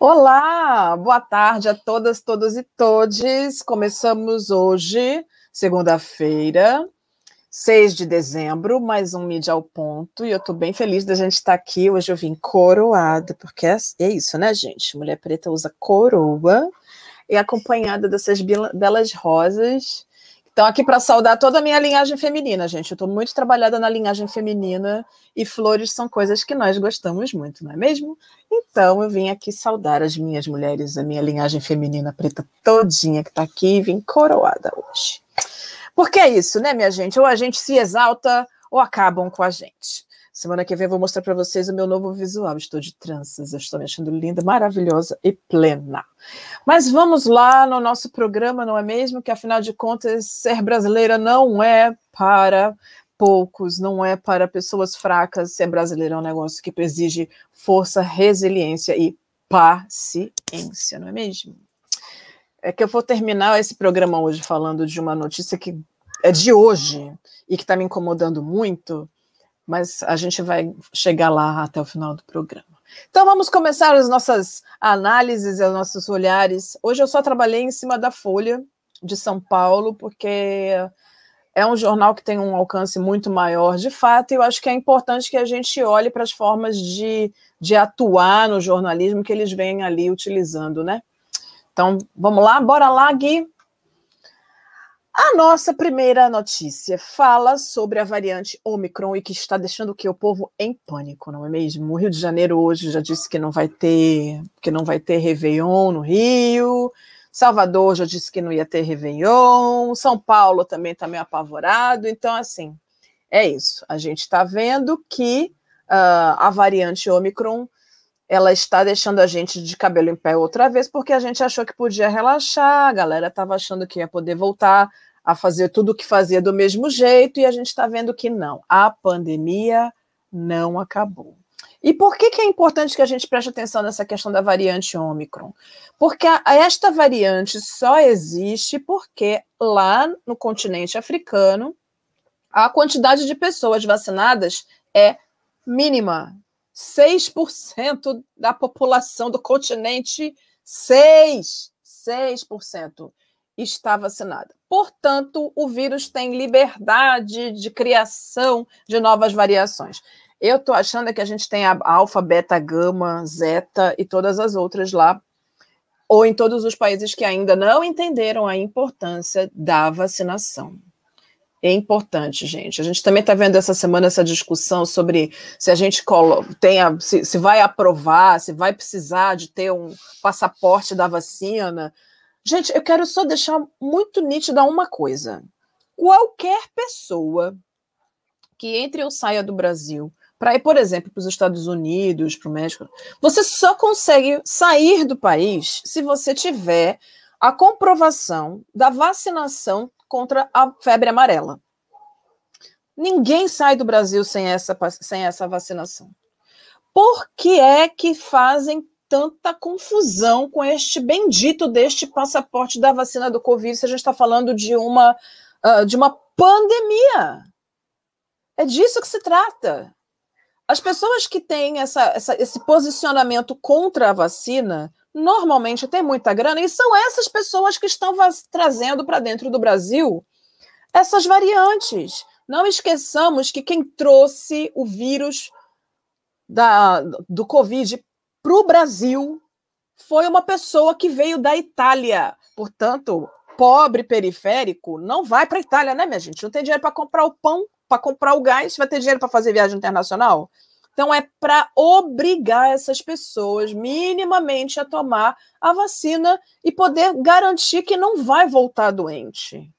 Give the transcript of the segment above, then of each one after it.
Olá, boa tarde a todas, todos e todes. Começamos hoje, segunda-feira, 6 de dezembro, mais um Mídia ao Ponto, e eu estou bem feliz da gente estar aqui. Hoje eu vim coroada, porque é, é isso, né, gente? Mulher preta usa coroa, e acompanhada dessas belas rosas então, aqui para saudar toda a minha linhagem feminina, gente. Eu estou muito trabalhada na linhagem feminina e flores são coisas que nós gostamos muito, não é mesmo? Então, eu vim aqui saudar as minhas mulheres, a minha linhagem feminina preta todinha que está aqui e vim coroada hoje. Porque é isso, né, minha gente? Ou a gente se exalta ou acabam com a gente. Semana que vem eu vou mostrar para vocês o meu novo visual. Estou de tranças, eu estou me achando linda, maravilhosa e plena. Mas vamos lá no nosso programa, não é mesmo? Que afinal de contas, ser brasileira não é para poucos, não é para pessoas fracas. Ser brasileira é um negócio que exige força, resiliência e paciência, não é mesmo? É que eu vou terminar esse programa hoje falando de uma notícia que é de hoje e que está me incomodando muito mas a gente vai chegar lá até o final do programa. Então vamos começar as nossas análises os nossos olhares. Hoje eu só trabalhei em cima da Folha de São Paulo, porque é um jornal que tem um alcance muito maior de fato, e eu acho que é importante que a gente olhe para as formas de, de atuar no jornalismo que eles vêm ali utilizando, né? Então, vamos lá, bora lá, Gui. A nossa primeira notícia fala sobre a variante Omicron e que está deixando o que o povo em pânico, não é mesmo? O Rio de Janeiro hoje já disse que não vai ter, que não vai ter Réveillon no Rio. Salvador já disse que não ia ter Réveillon. São Paulo também está meio apavorado. Então, assim, é isso. A gente está vendo que uh, a variante Omicron ela está deixando a gente de cabelo em pé outra vez, porque a gente achou que podia relaxar, a galera estava achando que ia poder voltar a fazer tudo o que fazia do mesmo jeito, e a gente está vendo que não, a pandemia não acabou. E por que, que é importante que a gente preste atenção nessa questão da variante Ômicron? Porque a, esta variante só existe porque lá no continente africano a quantidade de pessoas vacinadas é mínima. 6% da população do continente, 6, 6% está vacinada. Portanto, o vírus tem liberdade de criação de novas variações. Eu estou achando que a gente tem a alfa, beta, gama, zeta e todas as outras lá, ou em todos os países que ainda não entenderam a importância da vacinação. É importante, gente. A gente também está vendo essa semana essa discussão sobre se a gente tem a, se, se vai aprovar, se vai precisar de ter um passaporte da vacina. Gente, eu quero só deixar muito nítida uma coisa. Qualquer pessoa que entre ou saia do Brasil para ir, por exemplo, para os Estados Unidos, para o México, você só consegue sair do país se você tiver a comprovação da vacinação contra a febre amarela. Ninguém sai do Brasil sem essa, sem essa vacinação. Por que é que fazem tanta confusão com este bendito deste passaporte da vacina do Covid se a gente está falando de uma, uh, de uma pandemia. É disso que se trata. As pessoas que têm essa, essa, esse posicionamento contra a vacina normalmente têm muita grana e são essas pessoas que estão trazendo para dentro do Brasil essas variantes. Não esqueçamos que quem trouxe o vírus da, do Covid para o Brasil foi uma pessoa que veio da Itália. Portanto, pobre periférico não vai para a Itália, né, minha gente? Não tem dinheiro para comprar o pão, para comprar o gás, vai ter dinheiro para fazer viagem internacional? Então, é para obrigar essas pessoas minimamente a tomar a vacina e poder garantir que não vai voltar doente.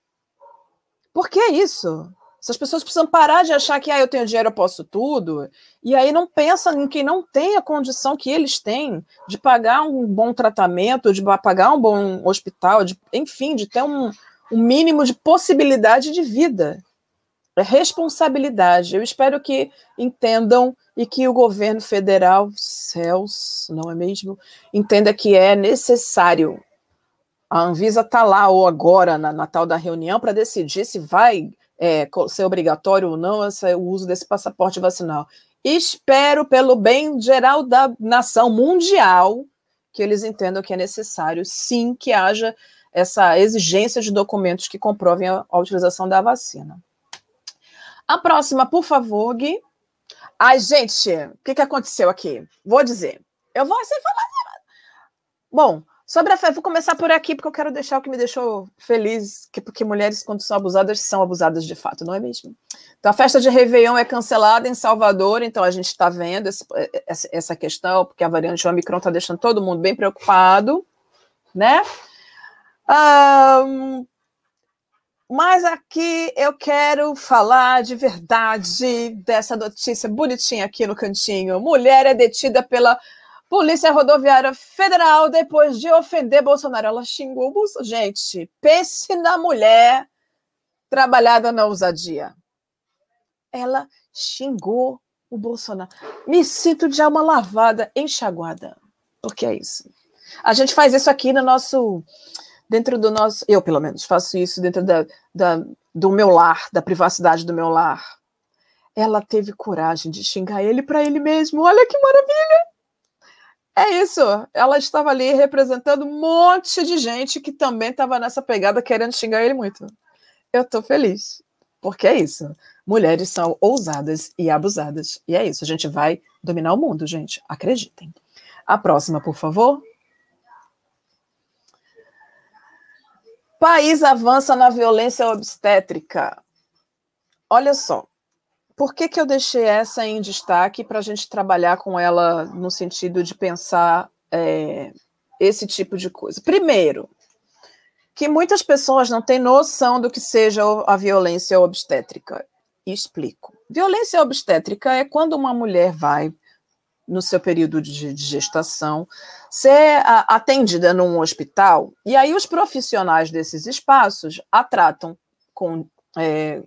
Por que isso? Essas pessoas precisam parar de achar que ah, eu tenho dinheiro, eu posso tudo, e aí não pensa em quem não tem a condição que eles têm de pagar um bom tratamento, de pagar um bom hospital, de, enfim, de ter um, um mínimo de possibilidade de vida. É responsabilidade. Eu espero que entendam e que o governo federal, céus, não é mesmo, entenda que é necessário a Anvisa está lá ou agora na, na tal da reunião para decidir se vai é, ser obrigatório ou não esse, o uso desse passaporte vacinal. Espero, pelo bem geral da nação mundial, que eles entendam que é necessário, sim, que haja essa exigência de documentos que comprovem a, a utilização da vacina. A próxima, por favor, Gui. Ai, gente, o que, que aconteceu aqui? Vou dizer. Eu vou assim falar. Bom, sobre a fé, vou começar por aqui, porque eu quero deixar o que me deixou feliz, que, porque mulheres, quando são abusadas, são abusadas de fato, não é mesmo? Então, a festa de Réveillon é cancelada em Salvador, então a gente está vendo esse, essa questão, porque a variante Omicron está deixando todo mundo bem preocupado, né? Um, mas aqui eu quero falar de verdade dessa notícia bonitinha aqui no cantinho. Mulher é detida pela Polícia Rodoviária Federal depois de ofender Bolsonaro. Ela xingou o Bolsonaro. Gente, pense na mulher trabalhada na ousadia. Ela xingou o Bolsonaro. Me sinto de alma lavada, enxaguada. Porque é isso. A gente faz isso aqui no nosso dentro do nosso. Eu, pelo menos, faço isso dentro da, da, do meu lar, da privacidade do meu lar. Ela teve coragem de xingar ele para ele mesmo. Olha que maravilha! É isso. Ela estava ali representando um monte de gente que também estava nessa pegada querendo xingar ele muito. Eu estou feliz. Porque é isso. Mulheres são ousadas e abusadas. E é isso. A gente vai dominar o mundo, gente. Acreditem. A próxima, por favor. País avança na violência obstétrica. Olha só, por que, que eu deixei essa em destaque para a gente trabalhar com ela no sentido de pensar é, esse tipo de coisa? Primeiro, que muitas pessoas não têm noção do que seja a violência obstétrica. Explico. Violência obstétrica é quando uma mulher vai no seu período de, gestação, ser atendida num hospital, e aí os profissionais desses espaços a tratam com. É,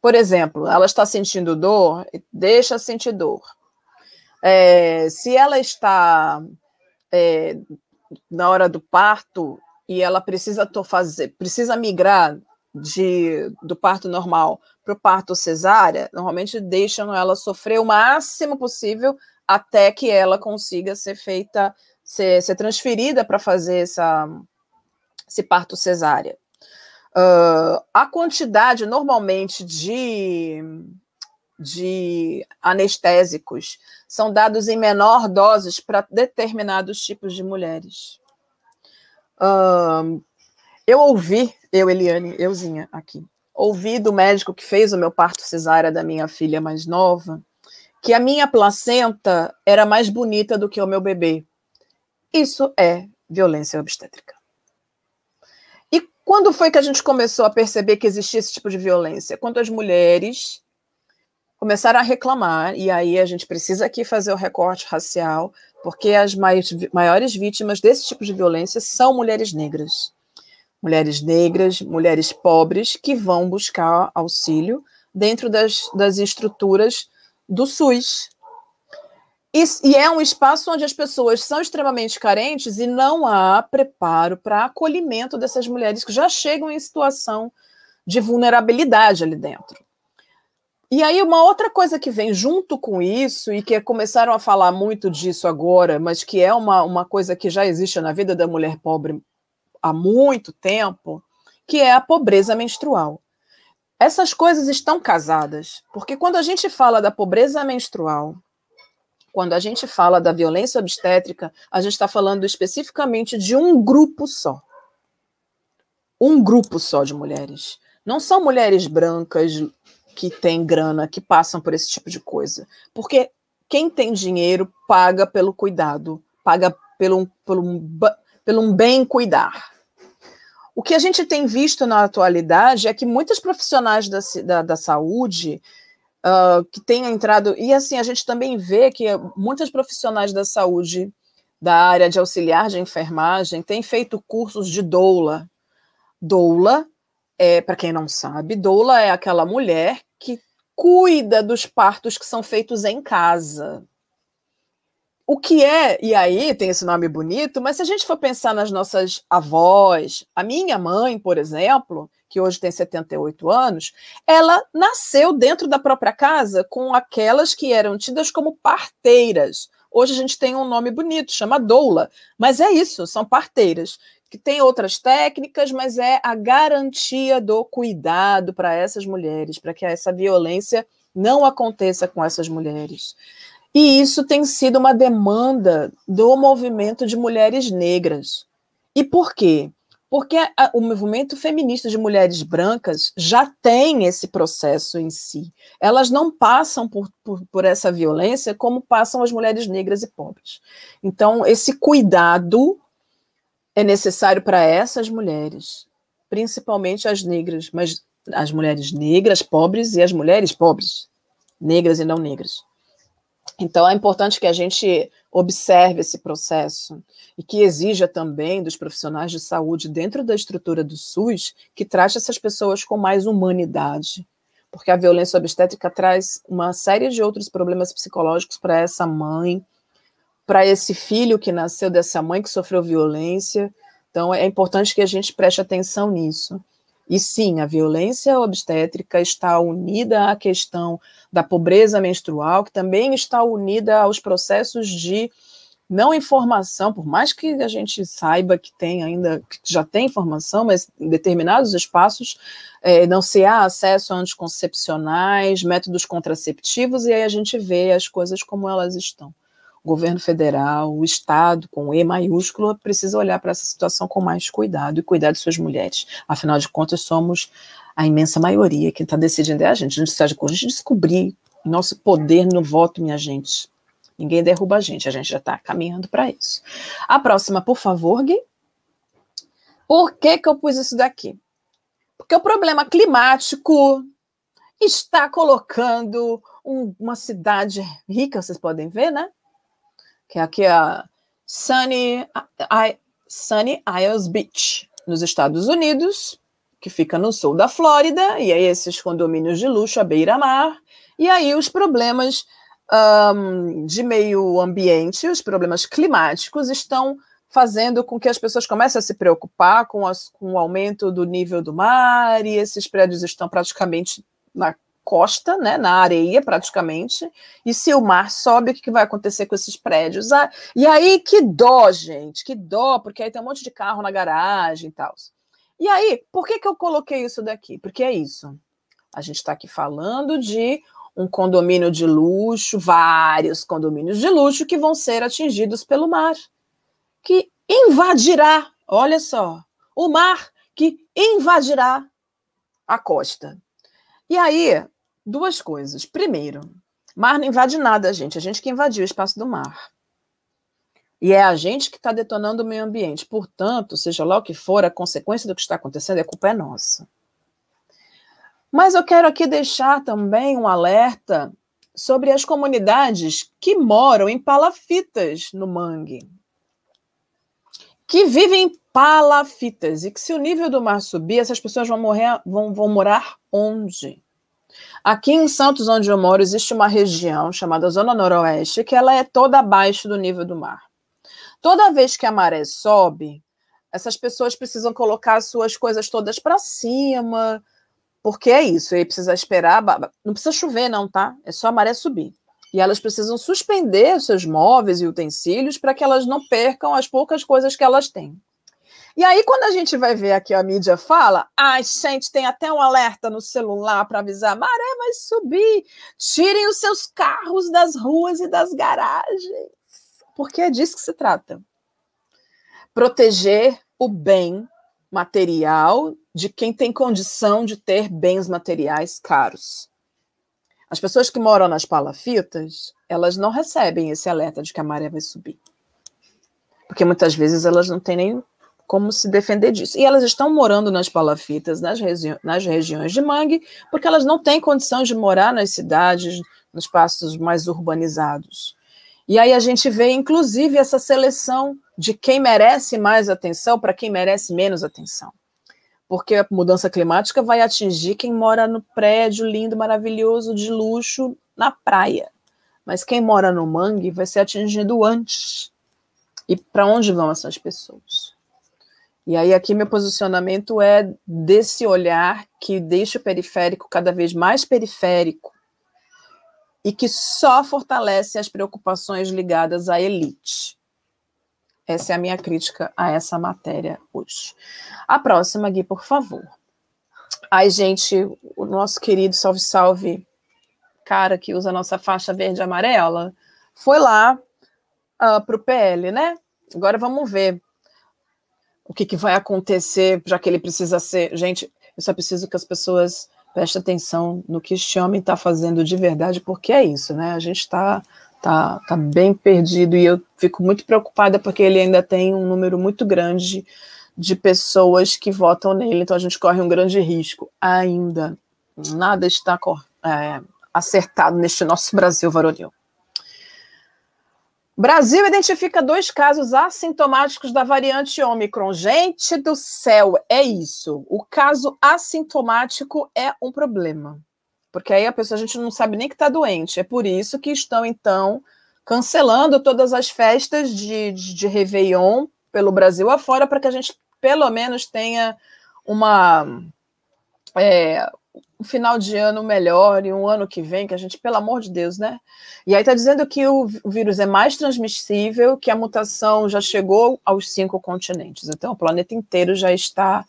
por exemplo, ela está sentindo dor, deixa sentir dor. É, se ela está é, na hora do parto e ela precisa fazer, precisa migrar de, do parto normal para o parto cesárea, normalmente deixam ela sofrer o máximo possível até que ela consiga ser feita, ser, ser transferida para fazer essa, esse parto cesárea. Uh, a quantidade normalmente de, de anestésicos são dados em menor doses para determinados tipos de mulheres. Uh, eu ouvi, eu, Eliane, euzinha aqui, ouvi do médico que fez o meu parto cesárea da minha filha mais nova, que a minha placenta era mais bonita do que o meu bebê. Isso é violência obstétrica. Quando foi que a gente começou a perceber que existia esse tipo de violência? Quando as mulheres começaram a reclamar, e aí a gente precisa aqui fazer o recorte racial, porque as maiores vítimas desse tipo de violência são mulheres negras. Mulheres negras, mulheres pobres, que vão buscar auxílio dentro das, das estruturas do SUS. E, e, é um espaço onde as pessoas são extremamente carentes e não há preparo para acolhimento dessas mulheres que já chegam em situação de vulnerabilidade ali dentro. E aí, uma outra coisa que vem junto com isso, e que começaram a falar muito disso agora, mas que é uma, uma coisa que já existe na vida da mulher pobre há muito tempo, que é a pobreza menstrual. Essas coisas estão casadas, porque quando a gente fala da pobreza menstrual, quando a gente fala da violência obstétrica, a gente está falando especificamente de um grupo só. Um grupo só de mulheres. Não são mulheres brancas que têm grana, que passam por esse tipo de coisa. Porque quem tem dinheiro paga pelo cuidado, paga pelo, pelo, pelo um bem cuidar. O que a gente tem visto na atualidade é que muitos profissionais da, da, da saúde uh, que têm entrado, e assim, a gente também vê que muitos profissionais da saúde da área de auxiliar de enfermagem têm feito cursos de doula. Doula, é, para quem não sabe, doula é aquela mulher que cuida dos partos que são feitos em casa. o que é, e aí tem esse nome bonito, mas se a gente for pensar nas nossas avós, a minha mãe, por exemplo, que hoje tem 78 anos, ela nasceu dentro da própria casa com aquelas que eram tidas como parteiras. Hoje a gente tem um nome bonito, chama doula, mas é isso, são parteiras, que tem outras técnicas, mas é a garantia do cuidado para essas mulheres, para que essa violência não aconteça com essas mulheres. E isso tem sido uma demanda do movimento de mulheres negras. E por quê? Porque a, o movimento feminista de mulheres brancas já tem esse processo em si. Elas não passam por, por, por essa violência como passam as mulheres negras e pobres. Então, esse cuidado é necessário para essas mulheres, principalmente as negras, mas as mulheres negras, pobres e as mulheres pobres, negras e não negras. Então, é importante que a gente observe esse processo e que exija também dos profissionais de saúde dentro da estrutura do SUS que trate essas pessoas com mais humanidade, porque a violência obstétrica traz uma série de outros problemas psicológicos para essa mãe, para esse filho que nasceu dessa mãe que sofreu violência. Então, é importante que a gente preste atenção nisso. E sim, a violência obstétrica está unida à questão da pobreza menstrual, que também está unida aos processos de não informação, por mais que a gente saiba que tem ainda, que já tem informação, mas em determinados espaços é, não se há acesso a anticoncepcionais, métodos contraceptivos, e aí a gente vê as coisas como elas estão o governo federal, o Estado, com E maiúsculo, precisa olhar para essa situação com mais cuidado e cuidar de suas mulheres. Afinal de contas, somos a imensa maioria. Quem está decidindo é a gente. A gente precisa de descobrir nosso poder no voto, minha gente. Ninguém derruba a gente, a gente já está caminhando para isso. A próxima, por favor, Gui. Por que, que eu pus isso daqui? Porque o problema climático está colocando um, uma cidade rica, vocês podem ver, né? Que é aqui a Sunny, I, Sunny Isles Beach, nos Estados Unidos, que fica no sul da Flórida, e aí esses condomínios de luxo à beira-mar, e aí os problemas um, de meio ambiente, os problemas climáticos estão fazendo com que as pessoas comecem a se preocupar com, as, com o aumento do nível do mar, e esses prédios estão praticamente na costa, né, na areia praticamente, e se o mar sobe, o que, vai acontecer com esses prédios? Ah, e aí, que dó, gente, que dó, porque aí tem um monte de carro na garagem e tal. E aí, por que, que eu coloquei isso daqui? Porque é isso. A gente está aqui falando de um condomínio de luxo, vários condomínios de luxo que vão ser atingidos pelo mar, que invadirá, olha só, o mar que invadirá a costa. E aí, duas coisas. Primeiro, mar não invade nada, gente. A gente que invadiu o espaço do mar. E é a gente que está detonando o meio ambiente. Portanto, seja lá o que for, a consequência do que está acontecendo, a culpa é nossa. Mas eu quero aqui deixar também um alerta sobre as comunidades que moram em palafitas no mangue. Que vivem em palafitas. E que se o nível do mar subir, essas pessoas vão, morrer, vão, vão morar onde? Aqui em Santos, onde eu moro, existe uma região chamada Zona Noroeste, que ela é toda abaixo do nível do mar. Toda vez que a maré sobe, essas pessoas precisam colocar as suas coisas todas para cima, porque é isso, aí precisa esperar, não precisa chover não, tá? É só a maré subir. E elas precisam suspender seus móveis e utensílios para que elas não percam as poucas coisas que elas têm. E aí, quando a gente vai ver aqui a mídia fala, ai, gente, tem até um alerta no celular para avisar, maré vai subir, tirem os seus carros das ruas e das garagens. Porque é disso que se trata. Proteger o bem material de quem tem condição de ter bens materiais caros. As pessoas que moram nas palafitas, elas não recebem esse alerta de que a maré vai subir. Porque muitas vezes elas não têm nem como se defender disso. E elas estão morando nas palafitas, nas, regi nas regiões de mangue, porque elas não têm condição de morar nas cidades, nos espaços mais urbanizados. E aí a gente vê, inclusive, essa seleção de quem merece mais atenção para quem merece menos atenção. Porque a mudança climática vai atingir quem mora no prédio lindo, maravilhoso, de luxo, na praia. mas quem mora no mangue vai ser atingido antes. E para onde vão essas pessoas? E aí aqui meu posicionamento é desse olhar que deixa o periférico cada vez mais periférico e que só fortalece as preocupações ligadas à elite. Essa é a minha crítica a essa matéria hoje. A próxima, Gui, por favor. Ai, gente, o nosso querido Salve Salve, cara que usa a nossa faixa verde amarela, foi lá uh, ah, para o PL, né? Agora vamos ver o que, que vai acontecer, já que ele precisa ser. Gente, eu só preciso que as pessoas prestem atenção no que este homem está fazendo de verdade, porque é isso, né? A gente está tá, tá bem perdido e eu fico muito preocupada porque ele ainda tem um número muito grande de pessoas que votam nele, então a gente corre um grande risco ainda. Nada está é, acertado neste nosso Brasil varonil. Brasil identifica dois casos assintomáticos da variante Ômicron. Gente do céu, é isso. O caso assintomático é um problema porque aí a pessoa a gente não sabe nem que está doente. É por isso que estão, então, cancelando todas as festas de, de, de Réveillon pelo Brasil afora, para que a gente pelo menos tenha uma é, um final de ano melhor e um ano que vem, que a gente, pelo amor de Deus, né? E aí está dizendo que o, vírus é mais transmissível, que a mutação já chegou aos cinco continentes. Então, o planeta inteiro já está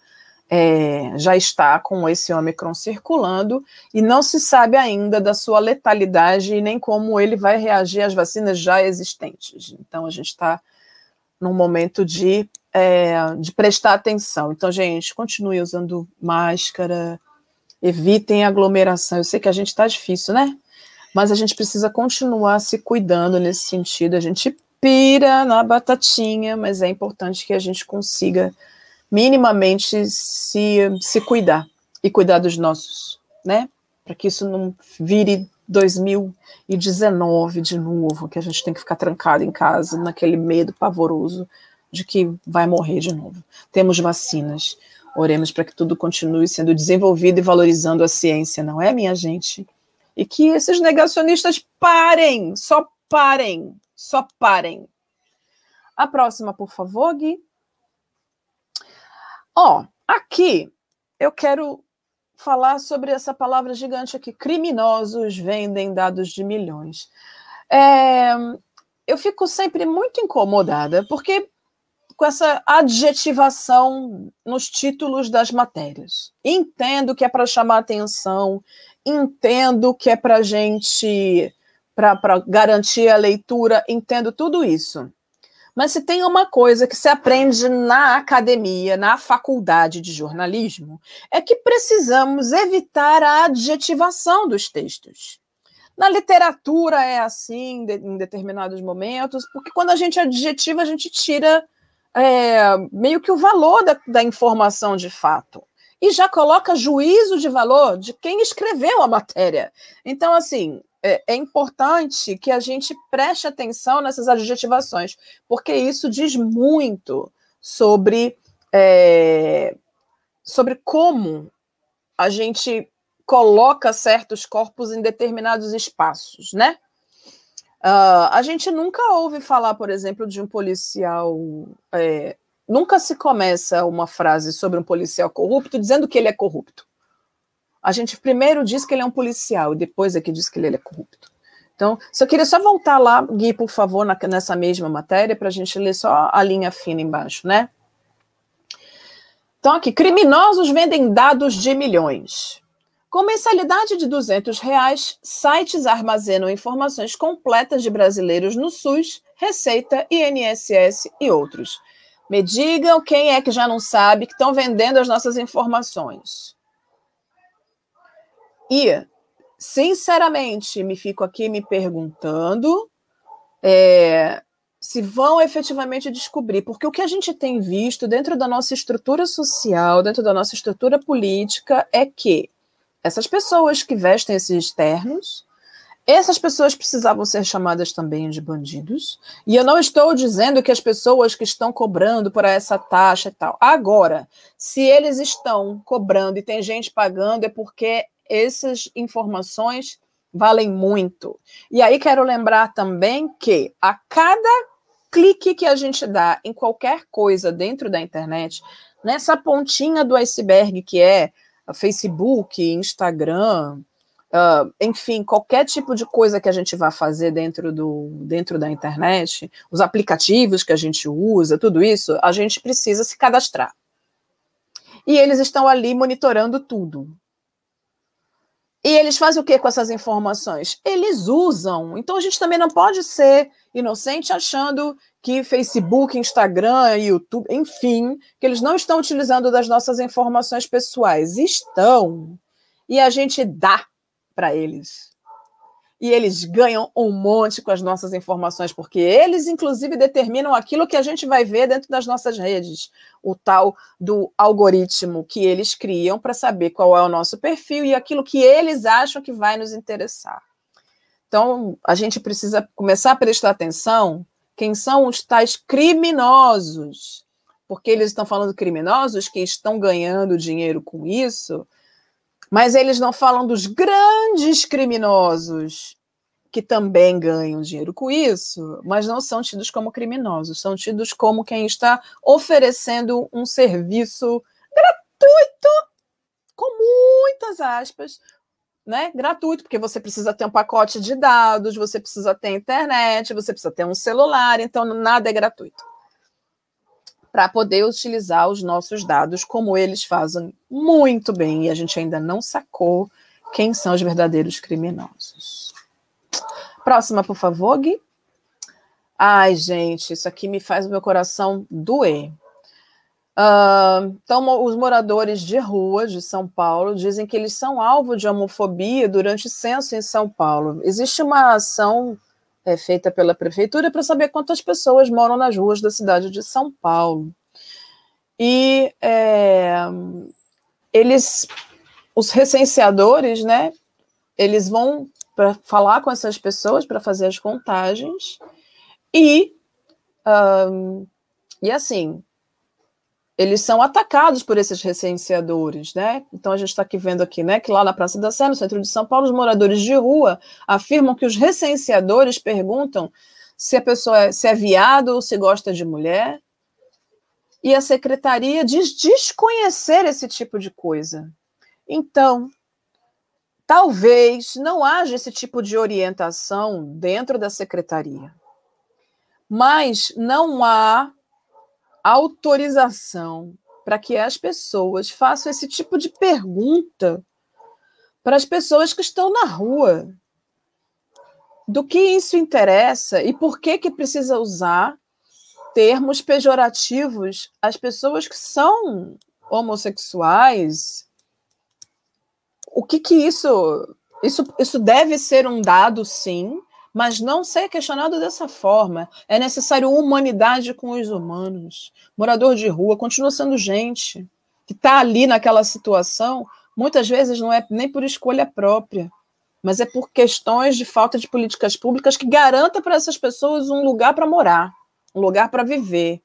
é, já está com esse Ômicron circulando e não se sabe ainda da sua letalidade e nem como ele vai reagir às vacinas já existentes. Então, a gente está num momento de, é, de prestar atenção. Então, gente, continue usando máscara, evitem aglomeração. Eu sei que a gente está difícil, né? Mas a gente precisa continuar se cuidando nesse sentido. A gente pira na batatinha, mas é importante que a gente consiga minimamente se, se cuidar e cuidar dos nossos, né? Para que isso não vire 2019 de novo, que a gente tem que ficar trancado em casa, naquele medo pavoroso de que vai morrer de novo. Temos vacinas. Oremos para que tudo continue sendo desenvolvido e valorizando a ciência, não é, minha gente? E que esses negacionistas parem, só parem, só parem. A próxima, por favor, Gui. Ó, aqui eu quero falar sobre essa palavra gigante aqui. Criminosos vendem dados de milhões. É, eu fico sempre muito incomodada, porque com essa adjetivação nos títulos das matérias. Entendo que é para chamar atenção, entendo que é para gente, para garantir a leitura, entendo tudo isso. Mas se tem uma coisa que se aprende na academia, na faculdade de jornalismo, é que precisamos evitar a adjetivação dos textos. Na literatura é assim, em determinados momentos, porque quando a gente adjetiva, a gente tira é, meio que o valor da, da informação de fato e já coloca juízo de valor de quem escreveu a matéria. Então, assim, é, é, importante que a gente preste atenção nessas adjetivações, porque isso diz muito sobre, é, sobre como a gente coloca certos corpos em determinados espaços, né? Uh, a gente nunca ouve falar, por exemplo, de um policial. É, nunca se começa uma frase sobre um policial corrupto dizendo que ele é corrupto a gente primeiro diz que ele é um policial e depois é que diz que ele é corrupto. Então, eu queria só voltar lá, Gui, por favor, na, nessa mesma matéria, para a gente ler só a linha fina embaixo, né? Então, aqui, criminosos vendem dados de milhões. Com mensalidade de 200 reais, sites armazenam informações completas de brasileiros no SUS, Receita, INSS e outros. Me digam quem é que já não sabe que estão vendendo as nossas informações. E, sinceramente, me fico aqui me perguntando é, se vão efetivamente descobrir, porque o que a gente tem visto dentro da nossa estrutura social, dentro da nossa estrutura política, é que essas pessoas que vestem esses ternos, essas pessoas precisavam ser chamadas também de bandidos. E eu não estou dizendo que as pessoas que estão cobrando por essa taxa e tal. Agora, se eles estão cobrando e tem gente pagando, é porque essas informações valem muito. E aí quero lembrar também que a cada clique que a gente dá em qualquer coisa dentro da internet, nessa pontinha do iceberg que é Facebook, Instagram, uh, enfim, qualquer tipo de coisa que a gente vá fazer dentro, do, dentro da internet, os aplicativos que a gente usa, tudo isso, a gente precisa se cadastrar. E eles estão ali monitorando tudo. E eles fazem o que com essas informações? Eles usam. Então a gente também não pode ser inocente achando que Facebook, Instagram, YouTube, enfim, que eles não estão utilizando das nossas informações pessoais. Estão. E a gente dá para eles. E eles ganham um monte com as nossas informações, porque eles, inclusive, determinam aquilo que a gente vai ver dentro das nossas redes. O tal do algoritmo que eles criam para saber qual é o nosso perfil e aquilo que eles acham que vai nos interessar. Então, a gente precisa começar a prestar atenção quem são os tais criminosos, porque eles estão falando criminosos que estão ganhando dinheiro com isso, mas eles não falam dos grandes criminosos que também ganham dinheiro com isso, mas não são tidos como criminosos, são tidos como quem está oferecendo um serviço gratuito, com muitas aspas, né, gratuito, porque você precisa ter um pacote de dados, você precisa ter internet, você precisa ter um celular, então nada é gratuito. Para poder utilizar os nossos dados como eles fazem muito bem, e a gente ainda não sacou quem são os verdadeiros criminosos. Próxima, por favor, Gui. Ai, gente, isso aqui me faz o meu coração doer. Uh, então, os moradores de rua de São Paulo dizem que eles são alvo de homofobia durante censo em São Paulo. Existe uma ação é, feita pela prefeitura para saber quantas pessoas moram nas ruas da cidade de São Paulo. E é, eles, os recenseadores, né, eles vão para falar com essas pessoas para fazer as contagens e um, e assim eles são atacados por esses recenseadores, né? Então a gente está aqui vendo aqui, né, que lá na Praça da Sé, no centro de São Paulo, os moradores de rua afirmam que os recenseadores perguntam se a pessoa é, se é viado ou se gosta de mulher. E a secretaria diz desconhecer esse tipo de coisa. Então, talvez não haja esse tipo de orientação dentro da secretaria. Mas não há autorização para que as pessoas façam esse tipo de pergunta para as pessoas que estão na rua. Do que isso interessa e por que que precisa usar termos pejorativos às pessoas que são homossexuais? O que que isso isso, isso deve ser um dado, sim, mas não ser questionado dessa forma. É necessário humanidade com os humanos. Morador de rua continua sendo gente que está ali naquela situação, muitas vezes não é nem por escolha própria, mas é por questões de falta de políticas públicas que garanta para essas pessoas um lugar para morar, um lugar para viver,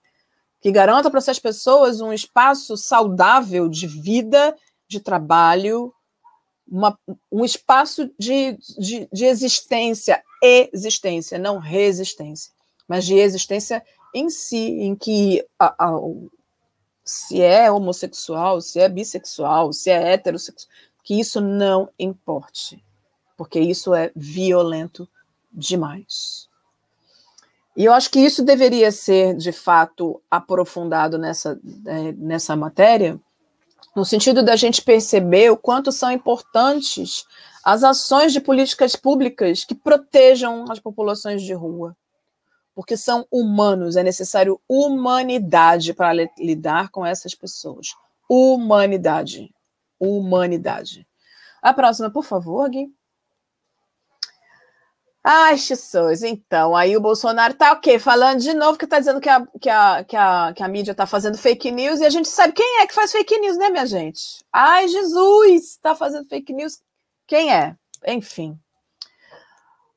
que garanta para essas pessoas um espaço saudável de vida, de trabalho, uma, um espaço de, de, de existência existência, não resistência, mas de existência em si, em que a, a, se é homossexual, se é bissexual, se é heterossexual, que isso não importe, porque isso é violento demais. E eu acho que isso deveria ser, de fato, aprofundado nessa, é, nessa matéria, no sentido da gente perceber o quanto são importantes as ações de políticas públicas que protejam as populações de rua. Porque são humanos, é necessário humanidade para lidar com essas pessoas. Humanidade. Humanidade. A próxima, por favor, Gui. Ai, Jesus, então, aí o Bolsonaro tá o quê? Falando de novo que tá dizendo que a, que a, que a, que a mídia tá fazendo fake news e a gente sabe quem é que faz fake news, né, minha gente? Ai, Jesus, tá fazendo fake news quem é? Enfim.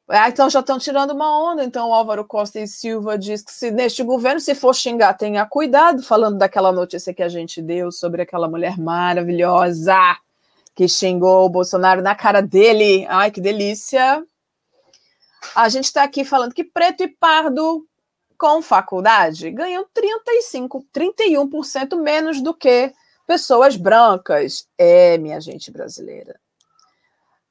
Ah, então já estão tirando uma onda. Então o Álvaro Costa e Silva diz que se neste governo, se for xingar, tenha cuidado, falando daquela notícia que a gente deu sobre aquela mulher maravilhosa que xingou o Bolsonaro na cara dele. Ai, que delícia! A gente está aqui falando que preto e pardo com faculdade ganham 35, 31% menos do que pessoas brancas. É, minha gente brasileira.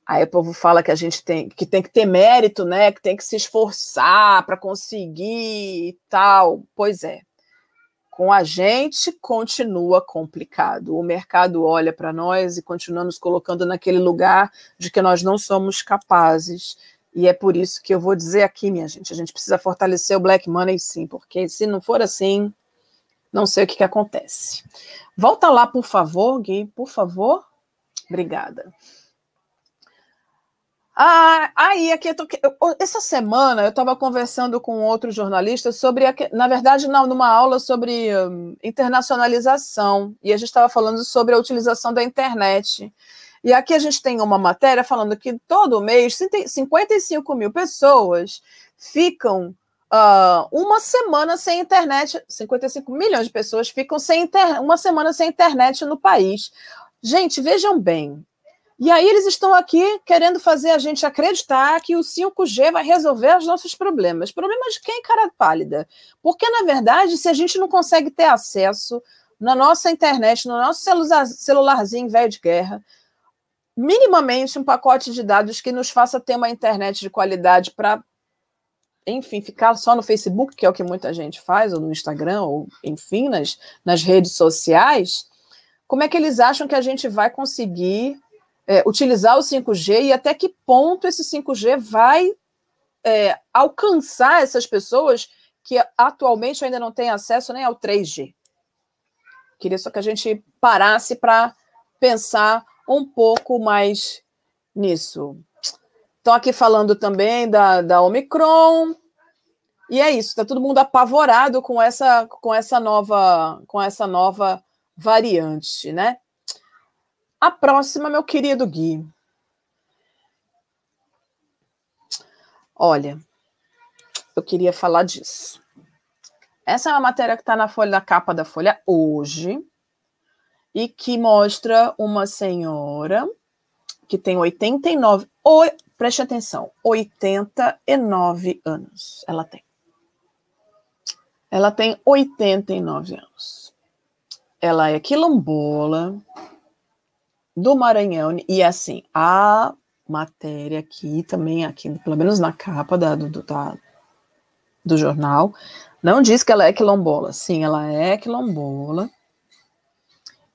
Aí o povo fala que a gente tem que, tem que ter mérito, né? Que tem que se esforçar para conseguir e tal. Pois é. Com a gente continua complicado. O mercado olha para nós e continua nos colocando naquele lugar de que nós não somos capazes. E é por isso que eu vou dizer aqui, minha gente, a gente precisa fortalecer o Black Money sim, porque se não for assim, não sei o que, que acontece. Volta lá, por favor, Gui, por favor. Obrigada. Ah, aí, aqui, tô, essa semana eu estava conversando com outro jornalista sobre, na verdade, não, numa aula sobre um, internacionalização, e a gente estava falando sobre a utilização da internet. E aqui a gente tem uma matéria falando que todo mês 55 mil pessoas ficam uh, uma semana sem internet, 55 milhões de pessoas ficam sem inter, uma semana sem internet no país. Gente, vejam bem, e aí eles estão aqui querendo fazer a gente acreditar que o 5G vai resolver os nossos problemas. Problemas de quem, cara pálida? Porque, na verdade, se a gente não consegue ter acesso na nossa internet, no nosso celularzinho velho de guerra, minimamente um pacote de dados que nos faça ter uma internet de qualidade para, enfim, ficar só no Facebook, que é o que muita gente faz, ou no Instagram, ou, enfim, nas, nas redes sociais, como é que eles acham que a gente vai conseguir é, utilizar o 5G e até que ponto esse 5G vai é, alcançar essas pessoas que atualmente ainda não têm acesso nem ao 3G. Queria só que a gente parasse para pensar um pouco mais nisso. Estão aqui falando também da, da Omicron. E é isso, está todo mundo apavorado com essa, com essa nova, com essa nova variante, né? A próxima, meu querido Gui. Olha, eu queria falar disso. Essa é uma matéria que está na folha na capa da Folha hoje e que mostra uma senhora que tem 89, o, preste atenção, 89 anos. Ela tem. Ela tem 89 anos. Ela é quilombola, do Maranhão, e assim, a matéria aqui também, aqui, pelo menos na capa da, do, da, do jornal, não diz que ela é quilombola. Sim, ela é quilombola.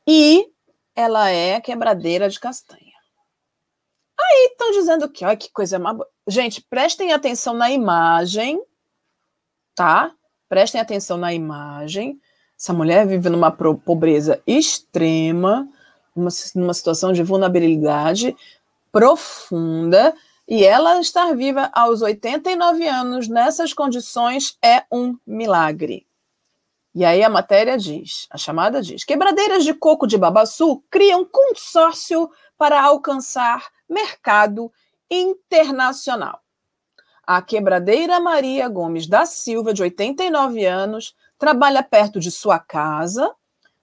E ela é quebradeira de castanha. Aí estão dizendo que, olha que coisa má. Gente, prestem atenção na imagem, tá? Prestem atenção na imagem. Essa mulher vive numa pobreza extrema uma, numa situação de vulnerabilidade profunda e ela estar viva aos 89 anos nessas condições é um milagre. E aí a matéria diz, a chamada diz: quebradeiras de coco de babaçu criam consórcio para alcançar mercado internacional. A quebradeira Maria Gomes da Silva, de 89 anos, trabalha perto de sua casa,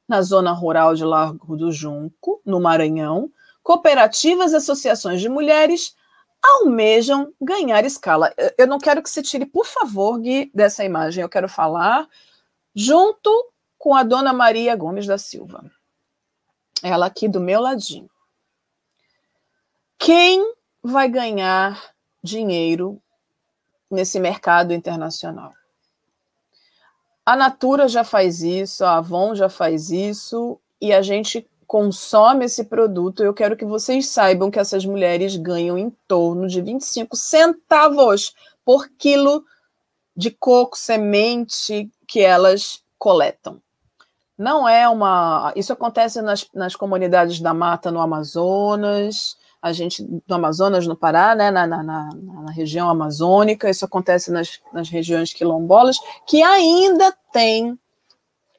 na zona rural de Largo do Junco, no Maranhão, cooperativas e associações de mulheres almejam ganhar escala. Eu não quero que você tire, por favor, Gui, dessa imagem. Eu quero falar junto com a dona Maria Gomes da Silva. Ela aqui do meu ladinho. Quem vai ganhar dinheiro nesse mercado internacional? A Natura já faz isso, a Avon já faz isso, e a gente consome esse produto. Eu quero que vocês saibam que essas mulheres ganham em torno de 25 centavos por quilo de coco semente que elas coletam. Não é uma. Isso acontece nas, nas comunidades da mata no Amazonas, a gente no Amazonas, no Pará, né, na, na, na, na região amazônica, isso acontece nas, nas regiões quilombolas, que ainda tem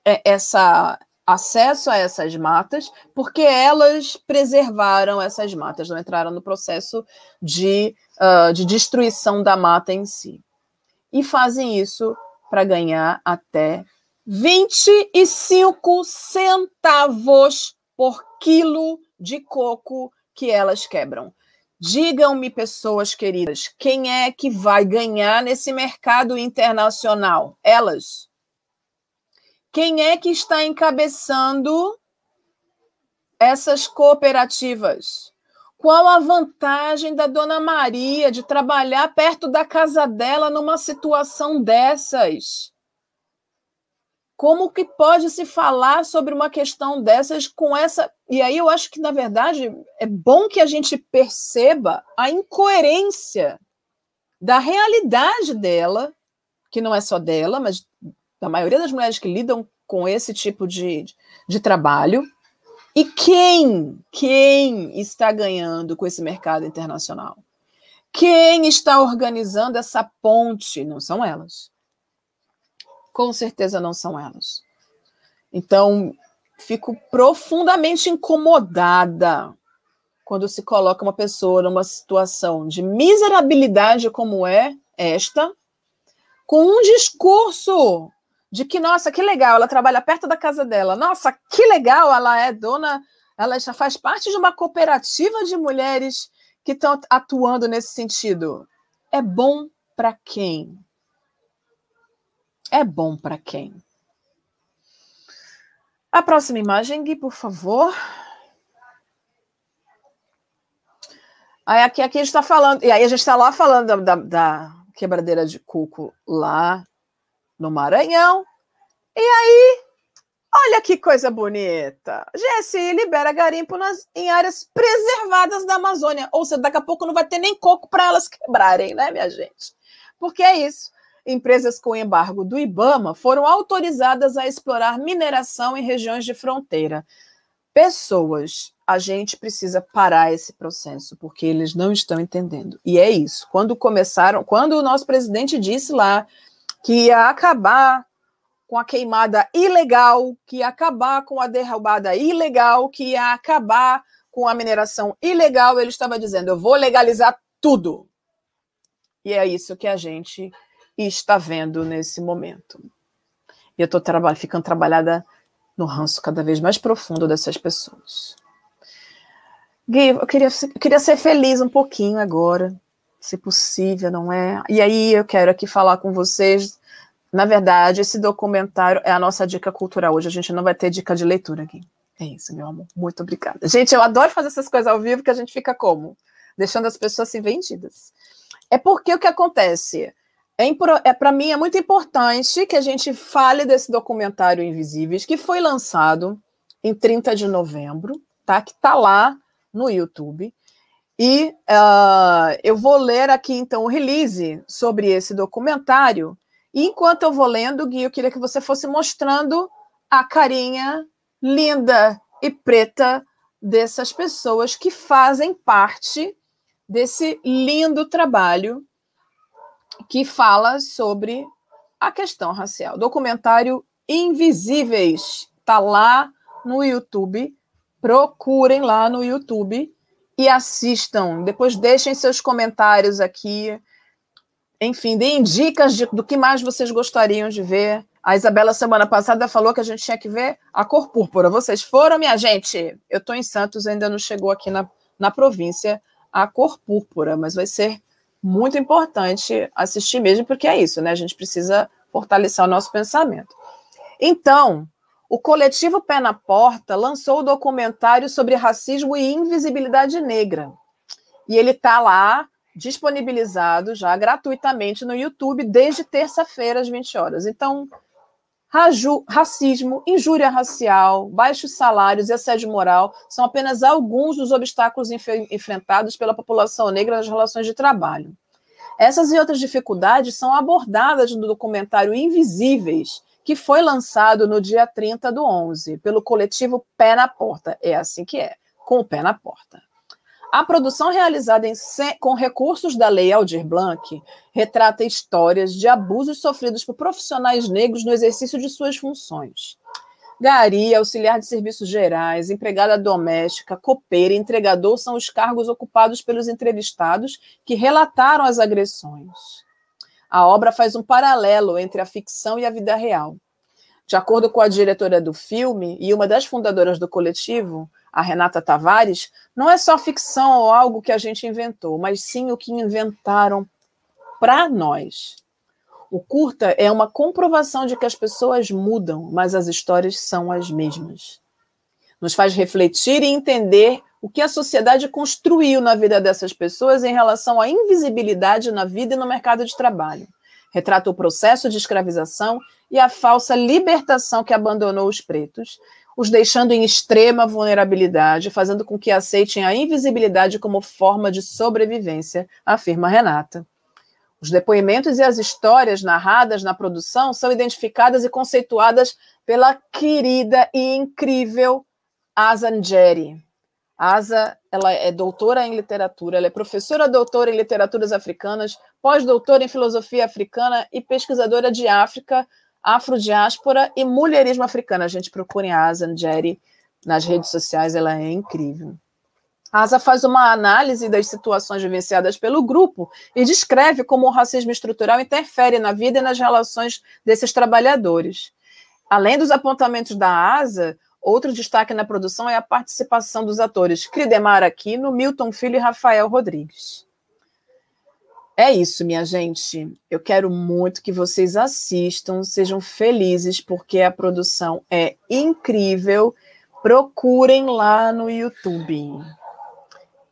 é, essa acesso a essas matas, porque elas preservaram essas matas, não entraram no processo de, uh, de destruição da mata em si. E fazem isso para ganhar até 25 centavos por quilo de coco que elas quebram? Digam-me, pessoas queridas, quem é que vai ganhar nesse mercado internacional? Elas. Quem é que está encabeçando essas cooperativas? Qual a vantagem da dona Maria de trabalhar perto da casa dela numa situação dessas? Como que pode se falar sobre uma questão dessas com essa. E aí eu acho que, na verdade, é bom que a gente perceba a incoerência da realidade dela, que não é só dela, mas da maioria das mulheres que lidam com esse tipo de, de trabalho. E quem, quem está ganhando com esse mercado internacional? Quem está organizando essa ponte? Não são elas com certeza não são elas. Então, fico profundamente incomodada quando se coloca uma pessoa numa situação de miserabilidade como é esta, com um discurso de que, nossa, que legal, ela trabalha perto da casa dela, nossa, que legal, ela é dona, ela já faz parte de uma cooperativa de mulheres que estão atuando nesse sentido. É bom para quem? é bom para quem? A próxima imagem, Gui, por favor. Aí aqui, aqui a gente está falando, e aí a gente está lá falando da, da, quebradeira de cuco lá no Maranhão. E aí, olha que coisa bonita. GSI libera garimpo nas, em áreas preservadas da Amazônia. Ou seja, daqui a pouco não vai ter nem coco para elas quebrarem, né, minha gente? Porque é isso empresas com embargo do IBAMA foram autorizadas a explorar mineração em regiões de fronteira. Pessoas, a gente precisa parar esse processo, porque eles não estão entendendo. E é isso. Quando começaram, quando o nosso presidente disse lá que ia acabar com a queimada ilegal, que ia acabar com a derrubada ilegal, que ia acabar com a mineração ilegal, ele estava dizendo: eu vou legalizar tudo. E é isso que a gente está vendo nesse momento. E eu estou traba ficando trabalhada no ranço cada vez mais profundo dessas pessoas. Gui, eu queria, eu queria ser feliz um pouquinho agora, se possível, não é? E aí eu quero aqui falar com vocês. Na verdade, esse documentário é a nossa dica cultural. Hoje a gente não vai ter dica de leitura aqui. É isso, meu amor. Muito obrigada. Gente, eu adoro fazer essas coisas ao vivo que a gente fica como? Deixando as pessoas assim vendidas. É porque o que acontece? É, é para mim é muito importante que a gente fale desse documentário Invisíveis, que foi lançado em 30 de novembro, tá? Que está lá no YouTube. E uh, eu vou ler aqui então o release sobre esse documentário. E enquanto eu vou lendo, Gui, eu queria que você fosse mostrando a carinha linda e preta dessas pessoas que fazem parte desse lindo trabalho que fala sobre a questão racial. Documentário Invisíveis está lá no YouTube. Procurem lá no YouTube e assistam. Depois deixem seus comentários aqui. Enfim, deem dicas de, do que mais vocês gostariam de ver. A Isabela, semana passada, falou que a gente tinha que ver a cor púrpura. Vocês foram, minha gente? Eu estou em Santos, ainda não chegou aqui na, na província a cor púrpura, mas vai ser muito importante assistir mesmo, porque é isso, né? A gente precisa fortalecer o nosso pensamento. Então, o coletivo Pé na Porta lançou o documentário sobre racismo e invisibilidade negra. E ele está lá disponibilizado já gratuitamente no YouTube desde terça-feira às 20 horas. Então, Raju, racismo, injúria racial, baixos salários e assédio moral são apenas alguns dos obstáculos enf enfrentados pela população negra nas relações de trabalho. Essas e outras dificuldades são abordadas no documentário Invisíveis, que foi lançado no dia 30 do 11, pelo coletivo Pé na Porta. É assim que é, com o pé na porta. A produção realizada em, com recursos da Lei Aldir Blanc retrata histórias de abusos sofridos por profissionais negros no exercício de suas funções. Gari, auxiliar de serviços gerais, empregada doméstica, copeira entregador são os cargos ocupados pelos entrevistados que relataram as agressões. A obra faz um paralelo entre a ficção e a vida real. De acordo com a diretora do filme e uma das fundadoras do coletivo, a Renata Tavares, não é só ficção ou algo que a gente inventou, mas sim o que inventaram para nós. O curta é uma comprovação de que as pessoas mudam, mas as histórias são as mesmas. Nos faz refletir e entender o que a sociedade construiu na vida dessas pessoas em relação à invisibilidade na vida e no mercado de trabalho. Retrata o processo de escravização e a falsa libertação que abandonou os pretos, os deixando em extrema vulnerabilidade, fazendo com que aceitem a invisibilidade como forma de sobrevivência, afirma Renata. Os depoimentos e as histórias narradas na produção são identificadas e conceituadas pela querida e incrível Asa Njeri. Asa, ela é doutora em literatura, ela é professora doutora em literaturas africanas, pós-doutora em filosofia africana e pesquisadora de África, afrodiáspora e mulherismo africano. A gente procura em Asa Njeri nas redes sociais, ela é incrível. A ASA faz uma análise das situações vivenciadas pelo grupo e descreve como o racismo estrutural interfere na vida e nas relações desses trabalhadores. Além dos apontamentos da ASA, outro destaque na produção é a participação dos atores Cridemar Aquino, Milton Filho e Rafael Rodrigues. É isso, minha gente. Eu quero muito que vocês assistam, sejam felizes, porque a produção é incrível. Procurem lá no YouTube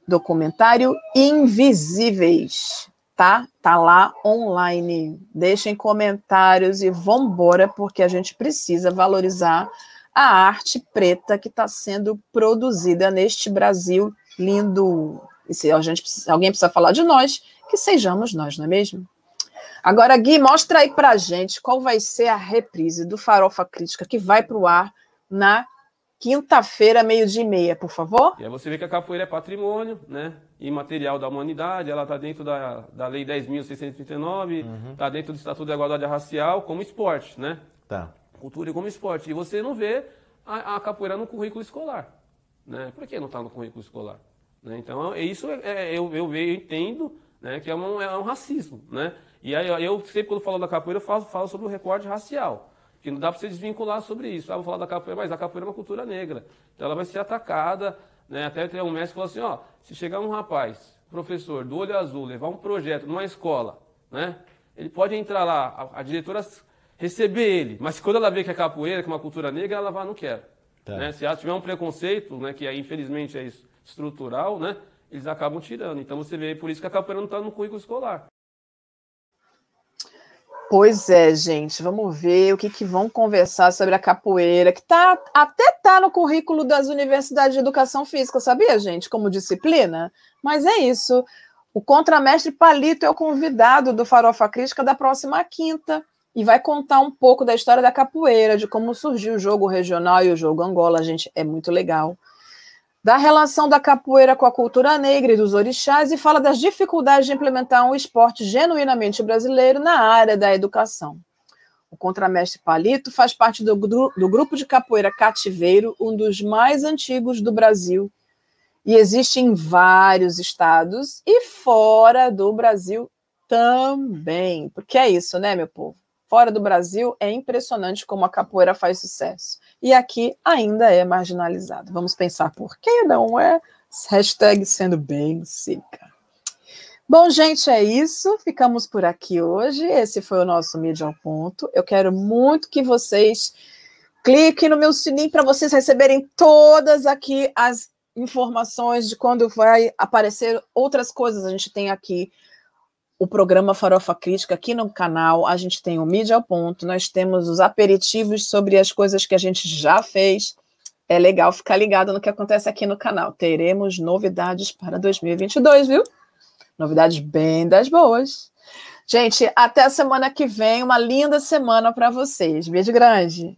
documentário Invisíveis, tá? Tá lá online. Deixem comentários e vambora, porque a gente precisa valorizar a arte preta que está sendo produzida neste Brasil lindo. E se a gente, alguém precisa falar de nós, que sejamos nós, não é mesmo? Agora, Gui, mostra aí pra gente qual vai ser a reprise do Farofa Crítica que vai para o ar na quinta-feira, meio-dia e meia, por favor. E aí você vê que a capoeira é patrimônio, né? Imaterial da humanidade, ela está dentro da, da Lei 10.639, está uhum. Tá dentro do Estatuto da Igualdade Racial como esporte, né? Tá. Cultura como esporte. E você não vê a, a capoeira no currículo escolar. Né? Por que não está no currículo escolar? Né? Então, é isso é, é, eu, eu, eu entendo né, que é um, é um racismo. Né? E aí eu sempre, quando falo da capoeira, eu falo, falo sobre o recorte racial que não dá para você desvincular sobre isso. Ah, vou falar da capoeira, mas a capoeira é uma cultura negra. Então ela vai ser atacada. Né? Até tem um mestre que falou assim, ó, se chegar um rapaz, professor, do olho azul, levar um projeto numa escola, né? Ele pode entrar lá, a, a diretora receber ele, mas quando ela vê que é capoeira, que é uma cultura negra, ela vai, não quer. Tá. Né? Se ela tiver um preconceito, né, que aí, infelizmente é estrutural, né, eles acabam tirando. Então você vê, por isso que a capoeira não está no currículo escolar. Pois é, gente, vamos ver o que, que vão conversar sobre a capoeira, que tá, até tá no currículo das universidades de educação física, sabia, gente, como disciplina? Mas é isso. O contramestre Palito é o convidado do Farofa Crítica da próxima quinta e vai contar um pouco da história da capoeira, de como surgiu o jogo regional e o jogo Angola, gente, é muito legal da relação da capoeira com a cultura negra e dos orixás e fala das dificuldades de implementar um esporte genuinamente brasileiro na área da educação. O contramestre Palito faz parte do, do grupo de capoeira Cativeiro, um dos mais antigos do Brasil, e existe em vários estados e fora do Brasil também. Porque é isso, né, meu povo? Fora do Brasil é impressionante como a capoeira faz sucesso e aqui ainda é marginalizado. Vamos pensar por que não é? Hashtag sendo bem seca. Bom, gente, é isso. Ficamos por aqui hoje. Esse foi o nosso Mídia ao Ponto. Eu quero muito que vocês cliquem no meu sininho para vocês receberem todas aqui as informações de quando vai aparecer outras coisas. A gente tem aqui o programa Farofa Crítica aqui no canal. A gente tem o Mídia ao Ponto, nós temos os aperitivos sobre as coisas que a gente já fez. É legal ficar ligado no que acontece aqui no canal. Teremos novidades para 2022, viu? Novidades bem das boas. Gente, até a semana que vem. Uma linda semana para vocês. Beijo grande.